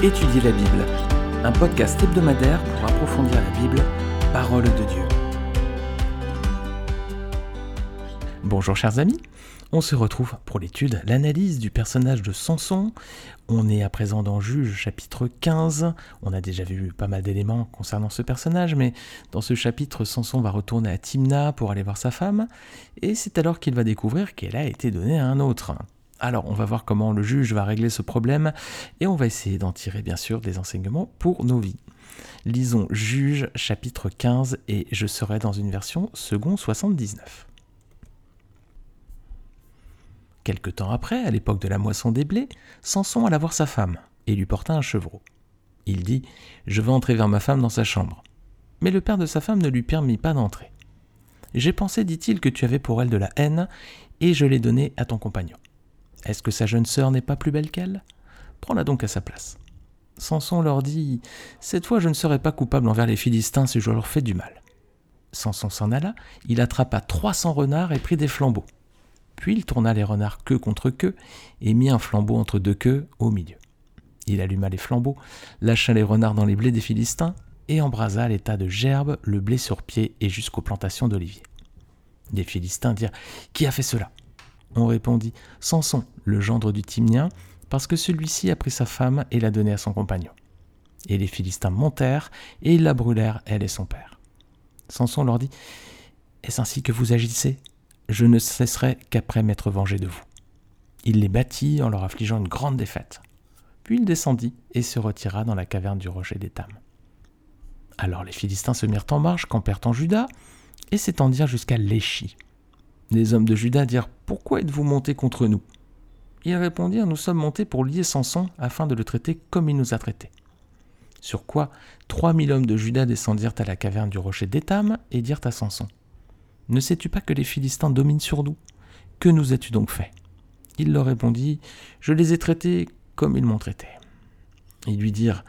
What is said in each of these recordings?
Étudier la Bible, un podcast hebdomadaire pour approfondir la Bible, parole de Dieu. Bonjour chers amis, on se retrouve pour l'étude, l'analyse du personnage de Samson. On est à présent dans Juge chapitre 15. On a déjà vu pas mal d'éléments concernant ce personnage, mais dans ce chapitre, Samson va retourner à Timna pour aller voir sa femme, et c'est alors qu'il va découvrir qu'elle a été donnée à un autre. Alors, on va voir comment le juge va régler ce problème et on va essayer d'en tirer bien sûr des enseignements pour nos vies. Lisons Juge chapitre 15 et je serai dans une version second 79. Quelque temps après, à l'époque de la moisson des blés, Samson alla voir sa femme et lui porta un chevreau. Il dit Je veux entrer vers ma femme dans sa chambre. Mais le père de sa femme ne lui permit pas d'entrer. J'ai pensé, dit-il, que tu avais pour elle de la haine, et je l'ai donnée à ton compagnon. Est-ce que sa jeune sœur n'est pas plus belle qu'elle? Prends-la donc à sa place. Samson leur dit Cette fois je ne serai pas coupable envers les Philistins si je leur fais du mal. Samson s'en alla, il attrapa trois cents renards et prit des flambeaux. Puis il tourna les renards queue contre queue et mit un flambeau entre deux queues au milieu. Il alluma les flambeaux, lâcha les renards dans les blés des Philistins et embrasa l'état de gerbe, le blé sur pied et jusqu'aux plantations d'oliviers. Les Philistins dirent Qui a fait cela? On répondit Samson, le gendre du Timnien, parce que celui-ci a pris sa femme et l'a donnée à son compagnon. Et les Philistins montèrent, et ils la brûlèrent, elle et son père. Samson leur dit Est-ce ainsi que vous agissez? Je ne cesserai qu'après m'être vengé de vous. Il les battit en leur affligeant une grande défaite. Puis il descendit et se retira dans la caverne du rocher d'Étam. Alors les Philistins se mirent en marche, campèrent en Juda, et s'étendirent jusqu'à Léchi. Les hommes de Juda dirent Pourquoi êtes-vous montés contre nous? Ils répondirent Nous sommes montés pour lier Samson afin de le traiter comme il nous a traités. Sur quoi trois mille hommes de Juda descendirent à la caverne du rocher d'Étam et dirent à Samson Ne sais-tu pas que les Philistins dominent sur nous? Que nous as-tu donc fait? Il leur répondit Je les ai traités comme ils m'ont traité. Ils lui dirent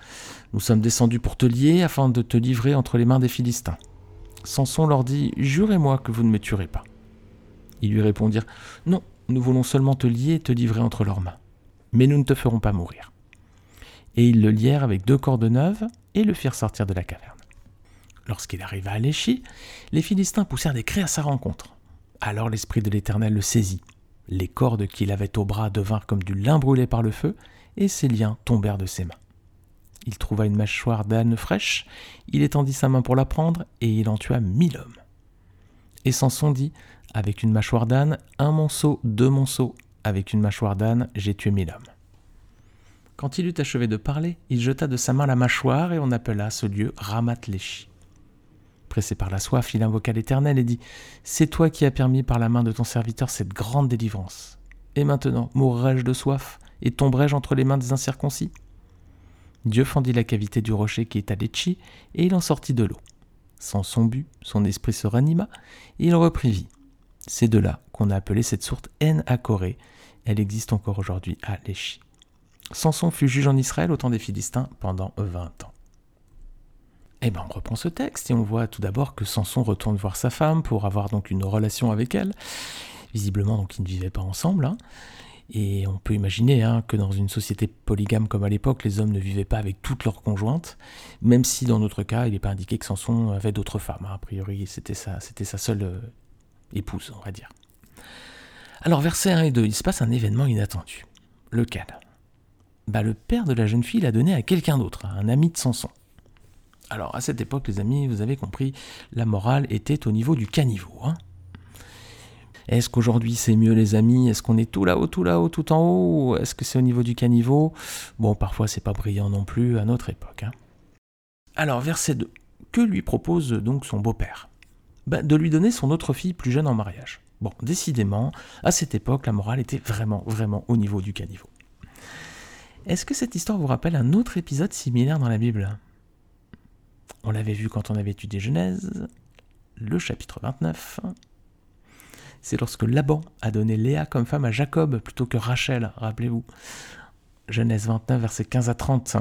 Nous sommes descendus pour te lier afin de te livrer entre les mains des Philistins. Samson leur dit Jurez-moi que vous ne me tuerez pas. Ils lui répondirent Non, nous voulons seulement te lier et te livrer entre leurs mains. Mais nous ne te ferons pas mourir. Et ils le lièrent avec deux cordes neuves et le firent sortir de la caverne. Lorsqu'il arriva à Léchi, les Philistins poussèrent des cris à sa rencontre. Alors l'Esprit de l'Éternel le saisit. Les cordes qu'il avait au bras devinrent comme du lin brûlé par le feu, et ses liens tombèrent de ses mains. Il trouva une mâchoire d'âne fraîche, il étendit sa main pour la prendre, et il en tua mille hommes. Et dit avec une mâchoire d'âne, un monceau, deux monceaux, avec une mâchoire d'âne, j'ai tué mille hommes. Quand il eut achevé de parler, il jeta de sa main la mâchoire et on appela ce lieu Ramat Léchi. Pressé par la soif, il invoqua l'Éternel et dit C'est toi qui as permis par la main de ton serviteur cette grande délivrance. Et maintenant, mourrai-je de soif et tomberai-je entre les mains des incirconcis? Dieu fendit la cavité du rocher qui est à Léchi et il en sortit de l'eau. Sans son but, son esprit se ranima et il reprit vie. C'est de là qu'on a appelé cette source En Corée. Elle existe encore aujourd'hui à Léchi. Samson fut juge en Israël au temps des Philistins pendant 20 ans. Eh bien, on reprend ce texte et on voit tout d'abord que Samson retourne voir sa femme pour avoir donc une relation avec elle. Visiblement, donc, ils ne vivaient pas ensemble. Hein. Et on peut imaginer hein, que dans une société polygame comme à l'époque, les hommes ne vivaient pas avec toutes leurs conjointes, même si dans notre cas, il n'est pas indiqué que Samson avait d'autres femmes. Hein. A priori, c'était sa, seule euh, épouse, on va dire. Alors, versets 1 et 2, il se passe un événement inattendu. Lequel? Bah, Le père de la jeune fille l'a donné à quelqu'un d'autre, un ami de Samson. Alors, à cette époque, les amis, vous avez compris, la morale était au niveau du caniveau. Hein. Est-ce qu'aujourd'hui c'est mieux les amis? Est-ce qu'on est tout là-haut, tout là-haut, tout en haut? Est-ce que c'est au niveau du caniveau? Bon, parfois c'est pas brillant non plus à notre époque. Hein. Alors, verset 2. Que lui propose donc son beau-père? Bah, de lui donner son autre fille plus jeune en mariage. Bon, décidément, à cette époque, la morale était vraiment, vraiment au niveau du caniveau. Est-ce que cette histoire vous rappelle un autre épisode similaire dans la Bible? On l'avait vu quand on avait étudié Genèse, le chapitre 29. C'est lorsque Laban a donné Léa comme femme à Jacob plutôt que Rachel, rappelez-vous. Genèse 29, versets 15 à 30.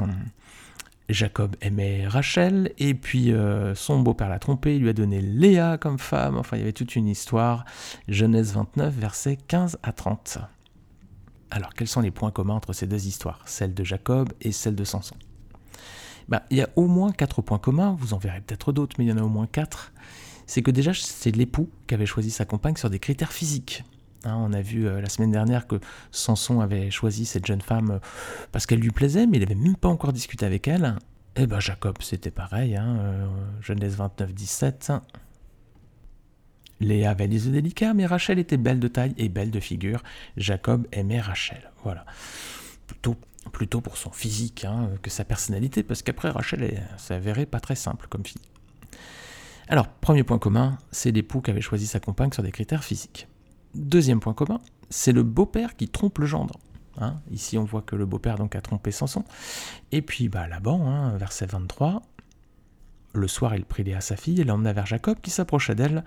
Jacob aimait Rachel, et puis euh, son beau-père l'a trompé, il lui a donné Léa comme femme, enfin il y avait toute une histoire. Genèse 29, versets 15 à 30. Alors, quels sont les points communs entre ces deux histoires, celle de Jacob et celle de Samson? Bah, Il y a au moins quatre points communs, vous en verrez peut-être d'autres, mais il y en a au moins quatre. C'est que déjà, c'est l'époux qui avait choisi sa compagne sur des critères physiques. Hein, on a vu euh, la semaine dernière que Samson avait choisi cette jeune femme euh, parce qu'elle lui plaisait, mais il n'avait même pas encore discuté avec elle. Et eh ben Jacob, c'était pareil, hein, Genèse 29-17. Léa avait les yeux délicats, mais Rachel était belle de taille et belle de figure. Jacob aimait Rachel. Voilà. Plutôt, plutôt pour son physique hein, que sa personnalité, parce qu'après Rachel s'avérait pas très simple comme fille. Alors, premier point commun, c'est l'époux qui avait choisi sa compagne sur des critères physiques. Deuxième point commun, c'est le beau-père qui trompe le gendre. Hein. Ici, on voit que le beau-père donc a trompé Samson. Et puis, bah, là-bas, hein, verset 23, le soir, il prit Léa sa fille et l'emmena vers Jacob qui s'approcha d'elle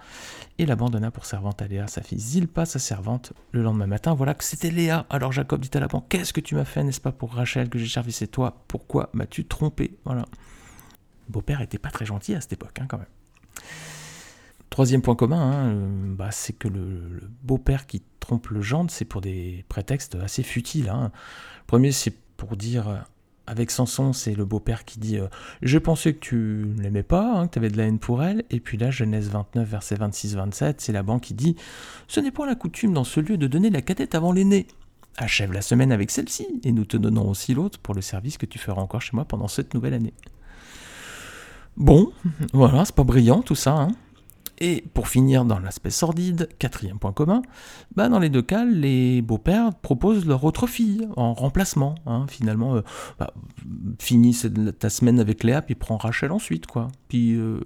et l'abandonna pour servante à Léa sa fille. Zilpa sa servante. Le lendemain matin, voilà que c'était Léa. Alors Jacob dit à Laban Qu'est-ce que tu m'as fait, n'est-ce pas, pour Rachel que j'ai servi C'est toi? Pourquoi m'as-tu trompé? Voilà. Beau-père était pas très gentil à cette époque, hein, quand même. Troisième point commun, hein, euh, bah, c'est que le, beau-père qui trompe le gendre, c'est pour des prétextes assez futiles. Hein. Premier, c'est pour dire avec Samson, c'est le beau-père qui dit euh, Je pensais que tu ne l'aimais pas, hein, que tu avais de la haine pour elle. Et puis là, Genèse 29, verset 26-27, c'est Laban qui dit Ce n'est point la coutume dans ce lieu de donner la cadette avant l'aîné. Achève la semaine avec celle-ci, et nous te donnons aussi l'autre pour le service que tu feras encore chez moi pendant cette nouvelle année. Bon, voilà, c'est pas brillant tout ça. Hein. Et pour finir dans l'aspect sordide, quatrième point commun, bah dans les deux cas, les beaux-pères proposent leur autre fille en remplacement. Hein. finalement, euh, bah, finis ta semaine avec Léa, puis prends Rachel ensuite. quoi. Puis euh,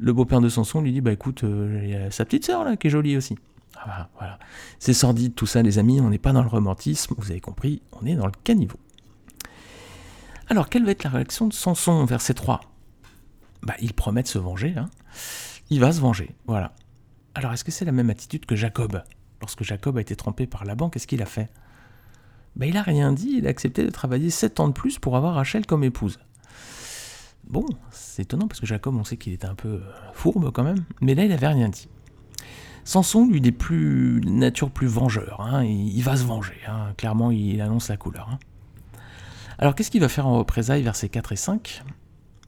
le beau-père de Samson lui dit, bah écoute, euh, sa petite sœur là qui est jolie aussi. Ah, voilà. C'est sordide tout ça les amis, on n'est pas dans le romantisme, vous avez compris, on est dans le caniveau. Alors, quelle va être la réaction de Samson, verset 3 bah, Il promet de se venger. Hein il va se venger. Voilà. Alors est-ce que c'est la même attitude que Jacob? Lorsque Jacob a été trompé par Laban, qu'est-ce qu'il a fait? Ben, Il a rien dit, il a accepté de travailler 7 ans de plus pour avoir Rachel comme épouse. Bon, c'est étonnant parce que Jacob, on sait qu'il était un peu euh, fourbe quand même, mais là il n'avait rien dit. Samson, lui, des plus nature plus vengeur, hein, il, va se venger, hein. clairement il annonce la couleur. Hein. Alors qu'est-ce qu'il va faire en représailles, versets 4 et 5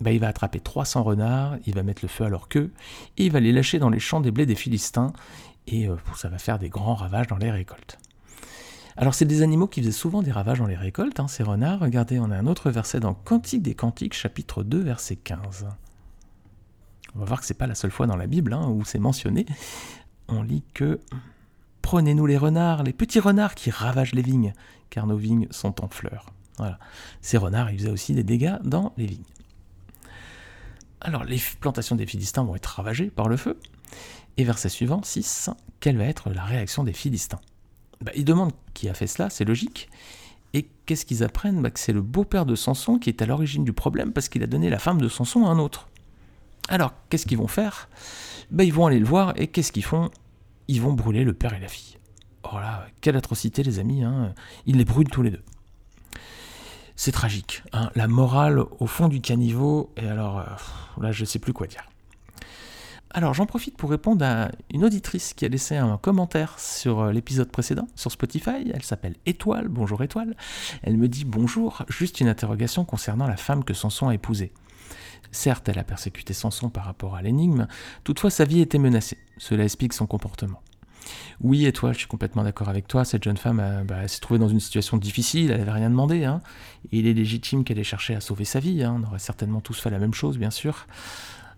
bah, il va attraper 300 renards, il va mettre le feu à leur queue, et il va les lâcher dans les champs des blés des Philistins, et euh, ça va faire des grands ravages dans les récoltes. Alors c'est des animaux qui faisaient souvent des ravages dans les récoltes, hein, ces renards. Regardez, on a un autre verset dans Cantique des Cantiques, chapitre 2, verset 15. On va voir que c'est pas la seule fois dans la Bible hein, où c'est mentionné. On lit que Prenez-nous les renards, les petits renards qui ravagent les vignes, car nos vignes sont en fleurs. Voilà. Ces renards, ils faisaient aussi des dégâts dans les vignes. Alors les plantations des Philistins vont être ravagées par le feu. Et verset suivant, 6, quelle va être la réaction des Philistins? Bah, Ils demandent qui a fait cela, c'est logique. Et qu'est-ce qu'ils apprennent? Bah, Que c'est le beau-père de Samson qui est à l'origine du problème parce qu'il a donné la femme de Samson à un autre. Alors, qu'est-ce qu'ils vont faire? Bah, Ils vont aller le voir et qu'est-ce qu'ils font? Ils vont brûler le père et la fille. Oh là, quelle atrocité les amis, hein ils les brûlent tous les deux c'est tragique. Hein. La morale au fond du caniveau, et alors euh, là je sais plus quoi dire. Alors j'en profite pour répondre à une auditrice qui a laissé un commentaire sur euh, l'épisode précédent sur Spotify. Elle s'appelle Étoile. Bonjour Étoile. Elle me dit bonjour, juste une interrogation concernant la femme que Samson a épousée. Certes, elle a persécuté Samson par rapport à l'énigme, toutefois sa vie était menacée. Cela explique son comportement. Oui, et toi, je suis complètement d'accord avec toi. Cette jeune femme euh, bah, s'est trouvée dans une situation difficile, elle n'avait rien demandé. Hein. il est légitime qu'elle ait cherché à sauver sa vie. Hein. On aurait certainement tous fait la même chose, bien sûr.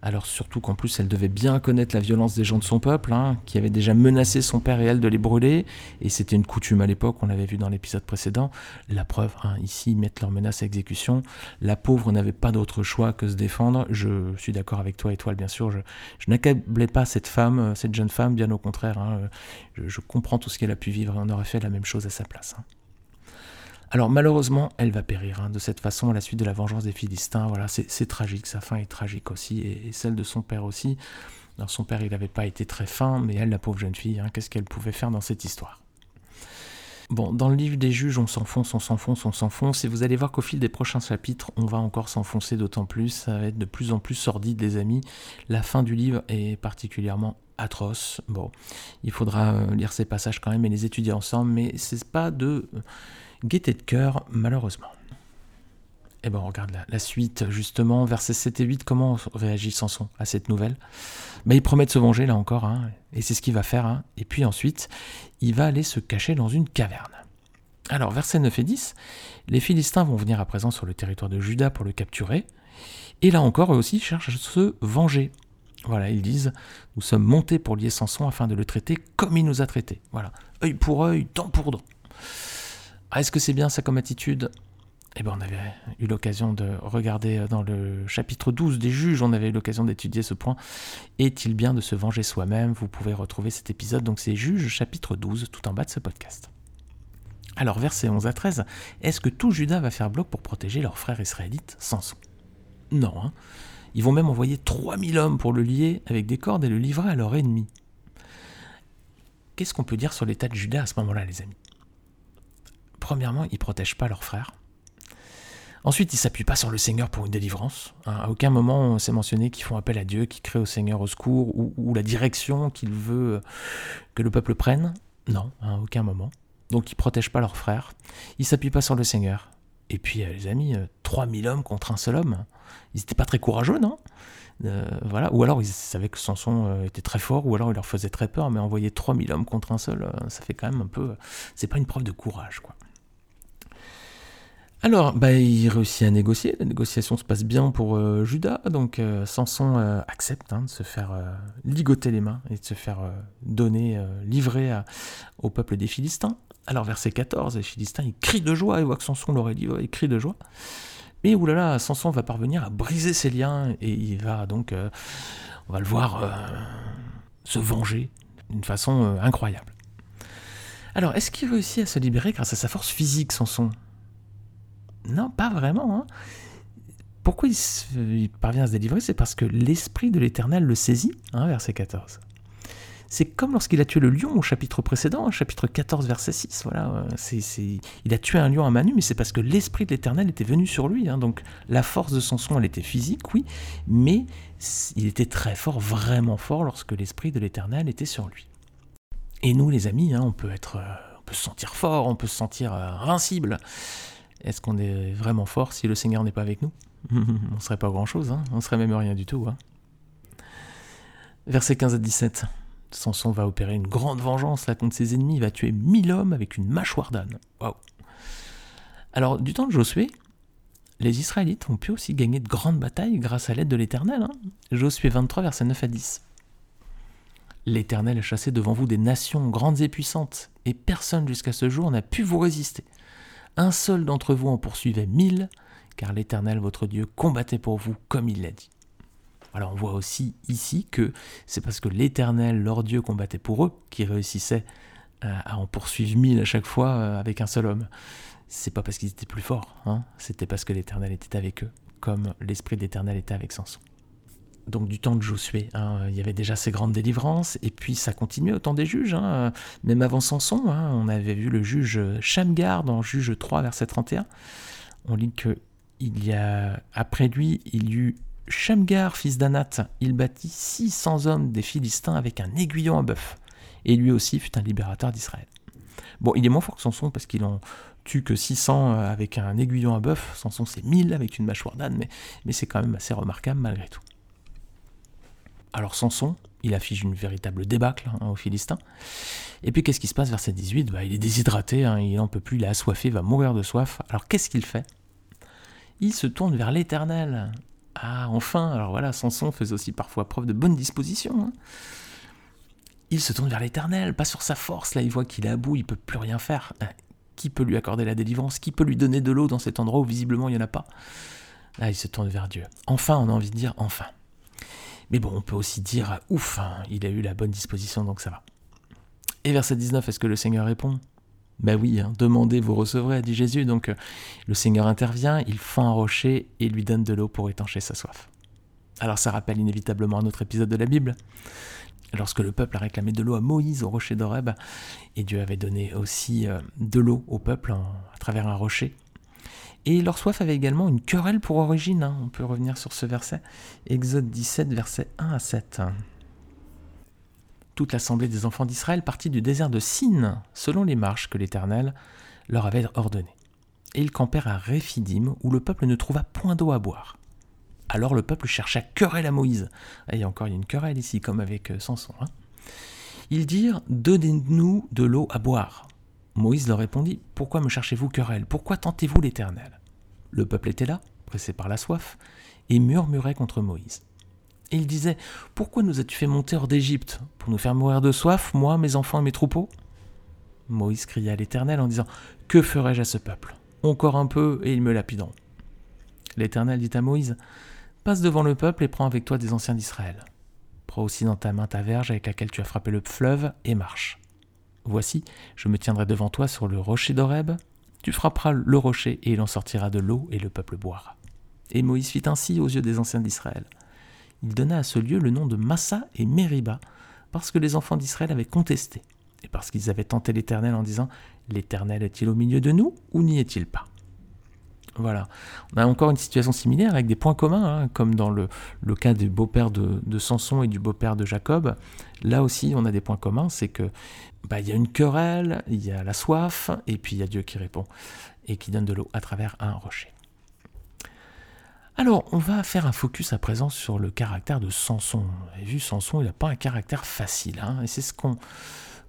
Alors surtout qu'en plus elle devait bien connaître la violence des gens de son peuple, hein, qui avaient déjà menacé son père et elle de les brûler, et c'était une coutume à l'époque, on l'avait vu dans l'épisode précédent. La preuve, hein, ici, ils mettent leur menace à exécution. La pauvre n'avait pas d'autre choix que se défendre. Je suis d'accord avec toi, Étoile, bien sûr. Je, n'accablais pas cette femme, euh, cette jeune femme, bien au contraire. Hein. je, je, comprends tout ce qu'elle a pu vivre et on aurait fait la même chose à sa place. Alors malheureusement, elle va périr hein, de cette façon à la suite de la vengeance des Philistins. Voilà, c'est tragique, sa fin est tragique aussi, et, celle de son père aussi. Alors, son père, il n'avait pas été très fin, mais elle, la pauvre jeune fille, hein, qu'est-ce qu'elle pouvait faire dans cette histoire? Bon, dans le livre des juges, on s'enfonce, on s'enfonce, on s'enfonce, et vous allez voir qu'au fil des prochains chapitres, on va encore s'enfoncer d'autant plus, ça va être de plus en plus sordide, les amis. La fin du livre est particulièrement atroce. Bon, il faudra euh, lire ces passages quand même et les étudier ensemble, mais c'est pas de gaieté de cœur, malheureusement. Et eh ben, on regarde la, suite, justement, versets 7 et 8, comment réagit Samson à cette nouvelle? Ben, Il promet de se venger, là encore, hein, et c'est ce qu'il va faire. Hein. Et puis ensuite, il va aller se cacher dans une caverne. Alors, versets 9 et 10, les Philistins vont venir à présent sur le territoire de Juda pour le capturer, et là encore, eux aussi cherchent à se venger. Voilà, ils disent Nous sommes montés pour lier Samson afin de le traiter comme il nous a traités. Voilà, œil pour œil, dent pour dent. Ah, est-ce que c'est bien ça comme attitude? Eh ben, on avait eu l'occasion de regarder dans le chapitre 12 des juges, on avait eu l'occasion d'étudier ce point. Est-il bien de se venger soi-même? Vous pouvez retrouver cet épisode, donc c'est juges chapitre 12, tout en bas de ce podcast. Alors, versets 11 à 13, est-ce que tout Judas va faire bloc pour protéger leur frère israélite Samson Non, hein. Ils vont même envoyer 3000 hommes pour le lier avec des cordes et le livrer à leur ennemi. Qu'est-ce qu'on peut dire sur l'état de Judas à ce moment-là, les amis? Premièrement, ils ne protègent pas leur frère. Ensuite, ils s'appuient pas sur le Seigneur pour une délivrance. Hein. À aucun moment, c'est mentionné qu'ils font appel à Dieu, qu'ils créent au Seigneur au secours, ou, la direction qu'il veut euh, que le peuple prenne. Non, à aucun moment. Donc, ils protègent pas leur frère. Ils s'appuient pas sur le Seigneur. Et puis, euh, les amis, 3000 euh, hommes contre un seul homme. Ils n'étaient pas très courageux, non? Voilà. Ou alors ils savaient que Samson était très fort, ou alors il leur faisait très peur, mais envoyer 3000 hommes contre un seul, ça fait quand même un peu. C'est pas une preuve de courage, quoi. Alors, bah, il réussit à négocier. La négociation se passe bien pour euh, Judas. Donc, euh, Samson euh, accepte hein, de se faire ligoter les mains et de se faire donner, livrer au peuple des Philistins. Alors, verset 14, les Philistins, ils crient de joie. Ils voient que Samson l'aurait livré, ils crient de joie. Mais oulala, Samson va parvenir à briser ses liens et il va donc, on va le voir se venger d'une façon incroyable. Alors, est-ce qu'il réussit à se libérer grâce à sa force physique, Samson? Non, pas vraiment. Hein. Pourquoi il, parvient à se délivrer C'est parce que l'Esprit de l'Éternel le saisit, hein, verset 14. C'est comme lorsqu'il a tué le lion au chapitre précédent, chapitre 14, verset 6. Voilà, euh, Il a tué un lion à main nue, mais c'est parce que l'Esprit de l'Éternel était venu sur lui. Hein. Donc la force de son son, elle était physique, oui, mais il était très fort, vraiment fort, lorsque l'Esprit de l'Éternel était sur lui. Et nous, les amis, on peut être, euh, on peut se sentir fort, on peut se sentir euh, invincible. Est-ce qu'on est vraiment fort si le Seigneur n'est pas avec nous On serait pas grand-chose, hein on serait même rien du tout. Hein Verset 15 à 17. Samson va opérer une grande vengeance là contre ses ennemis, il va tuer mille hommes avec une mâchoire d'âne. Waouh Alors, du temps de Josué, les Israélites ont pu aussi gagner de grandes batailles grâce à l'aide de l'Éternel. Hein Josué 23, verset 9 à 10. L'Éternel a chassé devant vous des nations grandes et puissantes, et personne jusqu'à ce jour n'a pu vous résister. Un seul d'entre vous en poursuivait mille, car l'Éternel votre Dieu combattait pour vous comme il l'a dit. Alors on voit aussi ici que c'est parce que l'Éternel, leur Dieu, combattait pour eux qu'ils réussissaient euh, à en poursuivre mille à chaque fois euh, avec un seul homme. C'est pas parce qu'ils étaient plus forts, hein, c'était parce que l'Éternel était avec eux, comme l'Esprit d'Éternel était avec Samson donc du temps de Josué. Hein, il y avait déjà ces grandes délivrances, et puis ça continuait au temps des juges. Hein, même avant Samson, hein, on avait vu le juge Shamgar dans Juge 3, verset 31. On lit que il y a, après lui, il y eut Shamgar, fils d'Anat. Il bâtit 600 hommes des Philistins avec un aiguillon à bœuf. Et lui aussi fut un libérateur d'Israël. Bon, il est moins fort que Samson parce qu'il en tue que 600 avec un aiguillon à bœuf. Samson, c'est 1000 avec une mâchoire d'âne, mais c'est quand même assez remarquable malgré tout. Alors Samson, il affiche une véritable débâcle hein, aux Philistins. Et puis qu'est-ce qui se passe verset 18 bah, Il est déshydraté, hein, il n'en peut plus, il est assoiffé, il va mourir de soif. Alors qu'est-ce qu'il fait? Il se tourne vers l'Éternel. Ah, enfin Alors voilà, Samson faisait aussi parfois preuve de bonne disposition. Hein. Il se tourne vers l'Éternel, pas sur sa force, là il voit qu'il est à bout, il peut plus rien faire. Euh, qui peut lui accorder la délivrance? Qui peut lui donner de l'eau dans cet endroit où visiblement il n'y en a pas? Là il se tourne vers Dieu. Enfin, on a envie de dire enfin. Mais bon, on peut aussi dire, ouf, hein, il a eu la bonne disposition, donc ça va. Et verset 19, est-ce que le Seigneur répond? Ben oui, hein, demandez, vous recevrez, dit Jésus. Donc euh, le Seigneur intervient, il fend un rocher et lui donne de l'eau pour étancher sa soif. Alors ça rappelle inévitablement un autre épisode de la Bible. Lorsque le peuple a réclamé de l'eau à Moïse au rocher d'Horeb, et Dieu avait donné aussi euh, de l'eau au peuple à travers un rocher, et leur soif avait également une querelle pour origine. Hein. On peut revenir sur ce verset. Exode 17, verset 1 à 7. toute l'assemblée des enfants d'Israël partit du désert de Sin, selon les marches que l'Éternel leur avait ordonnées. Et ils campèrent à Réphidim, où le peuple ne trouva point d'eau à boire. Alors le peuple chercha querelle à Moïse. Ah, il y a encore une querelle ici, comme avec euh, Samson. Hein. Ils dirent Donnez-nous de l'eau à boire. Moïse leur répondit Pourquoi me cherchez-vous querelle? Pourquoi tentez-vous l'Éternel? Le peuple était là, pressé par la soif, et murmurait contre Moïse. Et il disait Pourquoi nous as-tu fait monter hors d'Égypte? Pour nous faire mourir de soif, moi, mes enfants et mes troupeaux? Moïse cria à l'Éternel en disant Que ferai-je à ce peuple? Encore un peu et ils me lapideront. L'Éternel dit à Moïse Passe devant le peuple et prends avec toi des anciens d'Israël. Prends aussi dans ta main ta verge avec laquelle tu as frappé le fleuve et marche. Voici, je me tiendrai devant toi sur le rocher d'Horeb. Tu frapperas le rocher et il en sortira de l'eau et le peuple boira. Et Moïse fit ainsi aux yeux des anciens d'Israël. Il donna à ce lieu le nom de Massa et Mériba, parce que les enfants d'Israël avaient contesté, et parce qu'ils avaient tenté l'Éternel en disant L'Éternel est-il au milieu de nous ou n'y est-il pas? Voilà. On a encore une situation similaire avec des points communs, hein, comme dans le, cas du beau-père de, Samson et du beau-père de Jacob. Là aussi, on a des points communs, c'est que bah, il y a une querelle, il y a la soif, et puis il y a Dieu qui répond et qui donne de l'eau à travers un rocher. Alors, on va faire un focus à présent sur le caractère de Samson. Vous avez vu, Samson, il n'a pas un caractère facile, hein, et c'est ce qu'on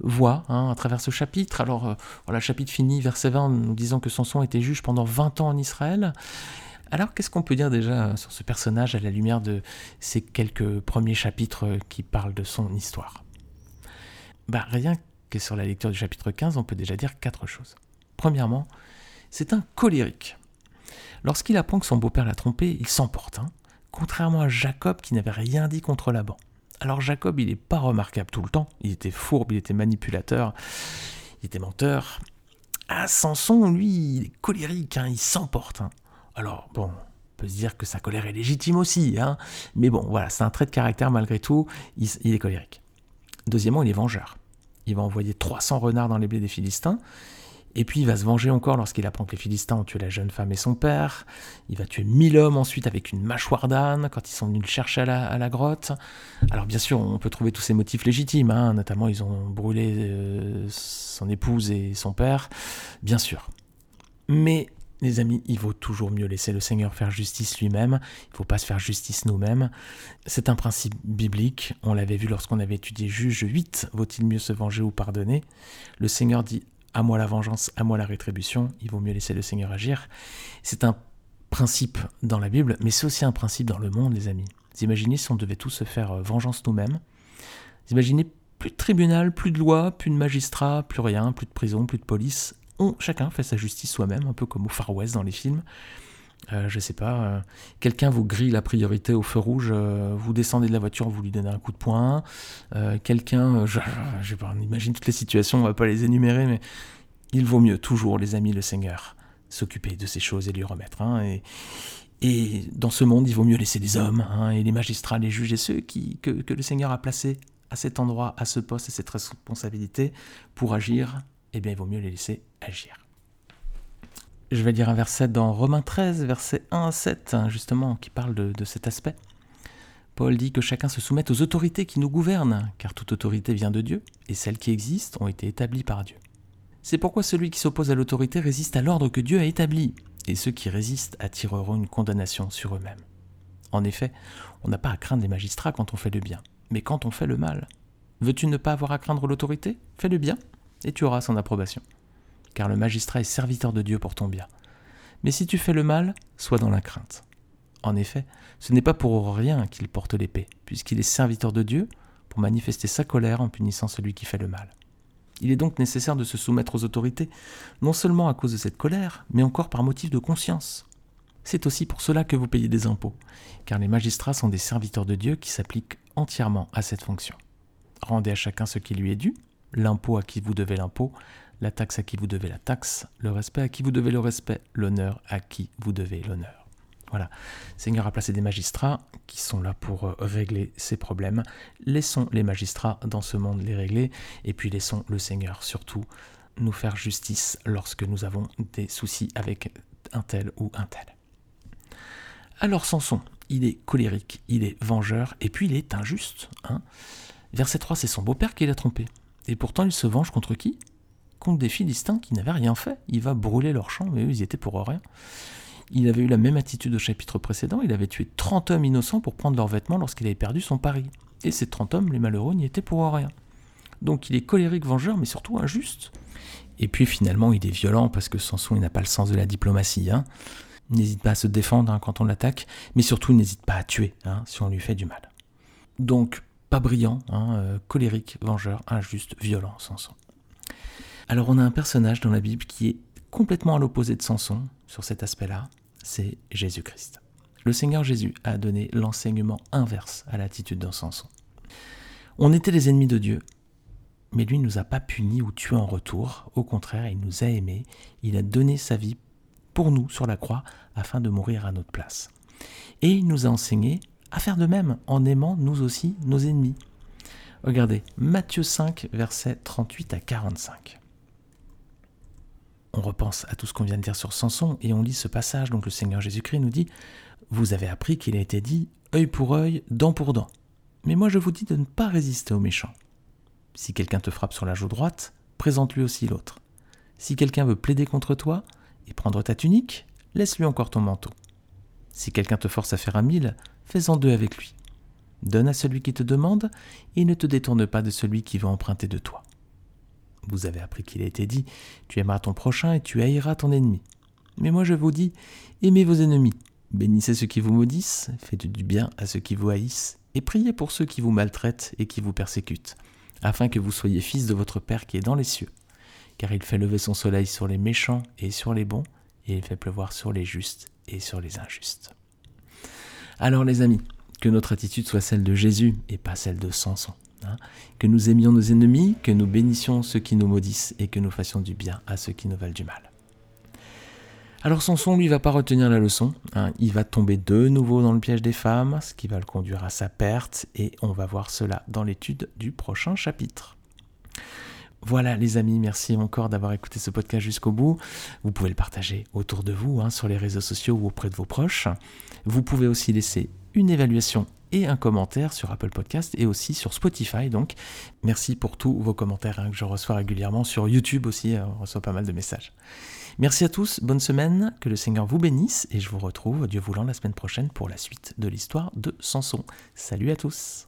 voit hein, à travers ce chapitre. Alors, euh, voilà, chapitre finit, verset 20, nous disant que Samson était juge pendant 20 ans en Israël. Alors, qu'est-ce qu'on peut dire déjà sur ce personnage à la lumière de ces quelques premiers chapitres qui parlent de son histoire? Bah, Rien que sur la lecture du chapitre 15, on peut déjà dire quatre choses. Premièrement, c'est un colérique. Lorsqu'il apprend que son beau-père l'a trompé, il s'emporte, hein, contrairement à Jacob qui n'avait rien dit contre Laban. Alors Jacob, il n'est pas remarquable tout le temps. Il était fourbe, il était manipulateur, il était menteur. Ah, Samson, lui, il est colérique, hein, il s'emporte. Hein. Alors, bon, on peut se dire que sa colère est légitime aussi, hein, mais bon, voilà, c'est un trait de caractère malgré tout, il, il est colérique. Deuxièmement, il est vengeur. Il va envoyer 300 renards dans les blés des Philistins, et puis il va se venger encore lorsqu'il apprend que les Philistins ont tué la jeune femme et son père. Il va tuer mille hommes ensuite avec une mâchoire d'âne quand ils sont venus le chercher à la, grotte. Alors bien sûr, on peut trouver tous ces motifs légitimes, hein. notamment ils ont brûlé euh, son épouse et son père, bien sûr. Mais les amis, il vaut toujours mieux laisser le Seigneur faire justice lui-même. Il ne faut pas se faire justice nous-mêmes. C'est un principe biblique. On l'avait vu lorsqu'on avait étudié Juge 8. Vaut-il mieux se venger ou pardonner? Le Seigneur dit à moi la vengeance, à moi la rétribution, il vaut mieux laisser le Seigneur agir. C'est un principe dans la Bible, mais c'est aussi un principe dans le monde, les amis. Vous imaginez si on devait tous se faire euh, vengeance nous-mêmes Vous imaginez plus de tribunal, plus de loi, plus de magistrat, plus rien, plus de prison, plus de police. On, chacun fait sa justice soi-même, un peu comme au Far West dans les films. Euh, je sais pas, euh, quelqu'un vous grille la priorité au feu rouge, euh, vous descendez de la voiture, vous lui donnez un coup de poing. quelqu'un, je, je, pas, on imagine toutes les situations, on va pas les énumérer, mais il vaut mieux toujours, les amis, le Seigneur, s'occuper de ces choses et lui remettre. Hein, et, dans ce monde, il vaut mieux laisser les hommes hein, et les magistrats, les juges et ceux que, le Seigneur a placés à cet endroit, à ce poste et cette responsabilité pour agir. Eh bien, il vaut mieux les laisser agir je vais lire un verset dans Romains 13, verset 1 à 7, hein, justement, qui parle de, de cet aspect. Paul dit que chacun se soumette aux autorités qui nous gouvernent, car toute autorité vient de Dieu, et celles qui existent ont été établies par Dieu. C'est pourquoi celui qui s'oppose à l'autorité résiste à l'ordre que Dieu a établi, et ceux qui résistent attireront une condamnation sur eux-mêmes. En effet, on n'a pas à craindre les magistrats quand on fait le bien, mais quand on fait le mal. Veux-tu ne pas avoir à craindre l'autorité? Fais le bien, et tu auras son approbation car le magistrat est serviteur de Dieu pour ton bien. Mais si tu fais le mal, sois dans la crainte. En effet, ce n'est pas pour rien qu'il porte l'épée, puisqu'il est serviteur de Dieu pour manifester sa colère en punissant celui qui fait le mal. Il est donc nécessaire de se soumettre aux autorités, non seulement à cause de cette colère, mais encore par motif de conscience. C'est aussi pour cela que vous payez des impôts, car les magistrats sont des serviteurs de Dieu qui s'appliquent entièrement à cette fonction. Rendez à chacun ce qui lui est dû, l'impôt à qui vous devez l'impôt, la taxe à qui vous devez la taxe, le respect à qui vous devez le respect, l'honneur à qui vous devez l'honneur. Voilà, Seigneur a placé des magistrats qui sont là pour euh, régler ces problèmes. Laissons les magistrats dans ce monde les régler, et puis laissons le Seigneur surtout nous faire justice lorsque nous avons des soucis avec un tel ou un tel. Alors Samson, il est colérique, il est vengeur, et puis il est injuste. Hein Verset 3, c'est son beau-père qui l'a trompé. Et pourtant, il se venge contre qui? Contre des Philistins qui n'avaient rien fait. Il va brûler leurs champs, mais eux, ils étaient pour rien. Il avait eu la même attitude au chapitre précédent, il avait tué 30 hommes innocents pour prendre leurs vêtements lorsqu'il avait perdu son pari. Et ces 30 hommes, les malheureux, n'y étaient pour rien. Donc il est colérique, vengeur, mais surtout injuste. Et puis finalement, il est violent parce que Samson, il n'a pas le sens de la diplomatie. Hein. Il n'hésite pas à se défendre hein, quand on l'attaque, mais surtout, il n'hésite pas à tuer hein, si on lui fait du mal. Donc, pas brillant, euh, colérique, vengeur, injuste, violent, Samson. Alors on a un personnage dans la Bible qui est complètement à l'opposé de Samson sur cet aspect-là, c'est Jésus-Christ. Le Seigneur Jésus a donné l'enseignement inverse à l'attitude d'un Samson. On était les ennemis de Dieu, mais lui ne nous a pas punis ou tués en retour. Au contraire, il nous a aimés, il a donné sa vie pour nous sur la croix afin de mourir à notre place. Et il nous a enseigné à faire de même en aimant nous aussi nos ennemis. Regardez, Matthieu 5, versets 38 à 45 on repense à tout ce qu'on vient de dire sur Samson et on lit ce passage. Donc le Seigneur Jésus-Christ nous dit Vous avez appris qu'il a été dit œil pour œil, dent pour dent. Mais moi je vous dis de ne pas résister aux méchants. Si quelqu'un te frappe sur la joue droite, présente-lui aussi l'autre. Si quelqu'un veut plaider contre toi et prendre ta tunique, laisse-lui encore ton manteau. Si quelqu'un te force à faire un mille, fais-en deux avec lui. Donne à celui qui te demande et ne te détourne pas de celui qui veut emprunter de toi. Vous avez appris qu'il a été dit, tu aimeras ton prochain et tu haïras ton ennemi. Mais moi je vous dis, aimez vos ennemis, bénissez ceux qui vous maudissent, faites du bien à ceux qui vous haïssent, et priez pour ceux qui vous maltraitent et qui vous persécutent, afin que vous soyez fils de votre Père qui est dans les cieux. Car il fait lever son soleil sur les méchants et sur les bons, et il fait pleuvoir sur les justes et sur les injustes. Alors les amis, que notre attitude soit celle de Jésus et pas celle de Samson. Hein, que nous aimions nos ennemis, que nous bénissions ceux qui nous maudissent et que nous fassions du bien à ceux qui nous veulent du mal. Alors Samson, lui, va pas retenir la leçon. Hein. il va tomber de nouveau dans le piège des femmes, ce qui va le conduire à sa perte, et on va voir cela dans l'étude du prochain chapitre. Voilà les amis, merci encore d'avoir écouté ce podcast jusqu'au bout. Vous pouvez le partager autour de vous, hein, sur les réseaux sociaux ou auprès de vos proches. Vous pouvez aussi laisser une évaluation et un commentaire sur Apple Podcast et aussi sur Spotify. Donc, merci pour tous vos commentaires hein, que je reçois régulièrement sur YouTube aussi. Euh, on reçoit pas mal de messages. Merci à tous, bonne semaine, que le Seigneur vous bénisse et je vous retrouve, Dieu voulant, la semaine prochaine pour la suite de l'histoire de Samson. Salut à tous.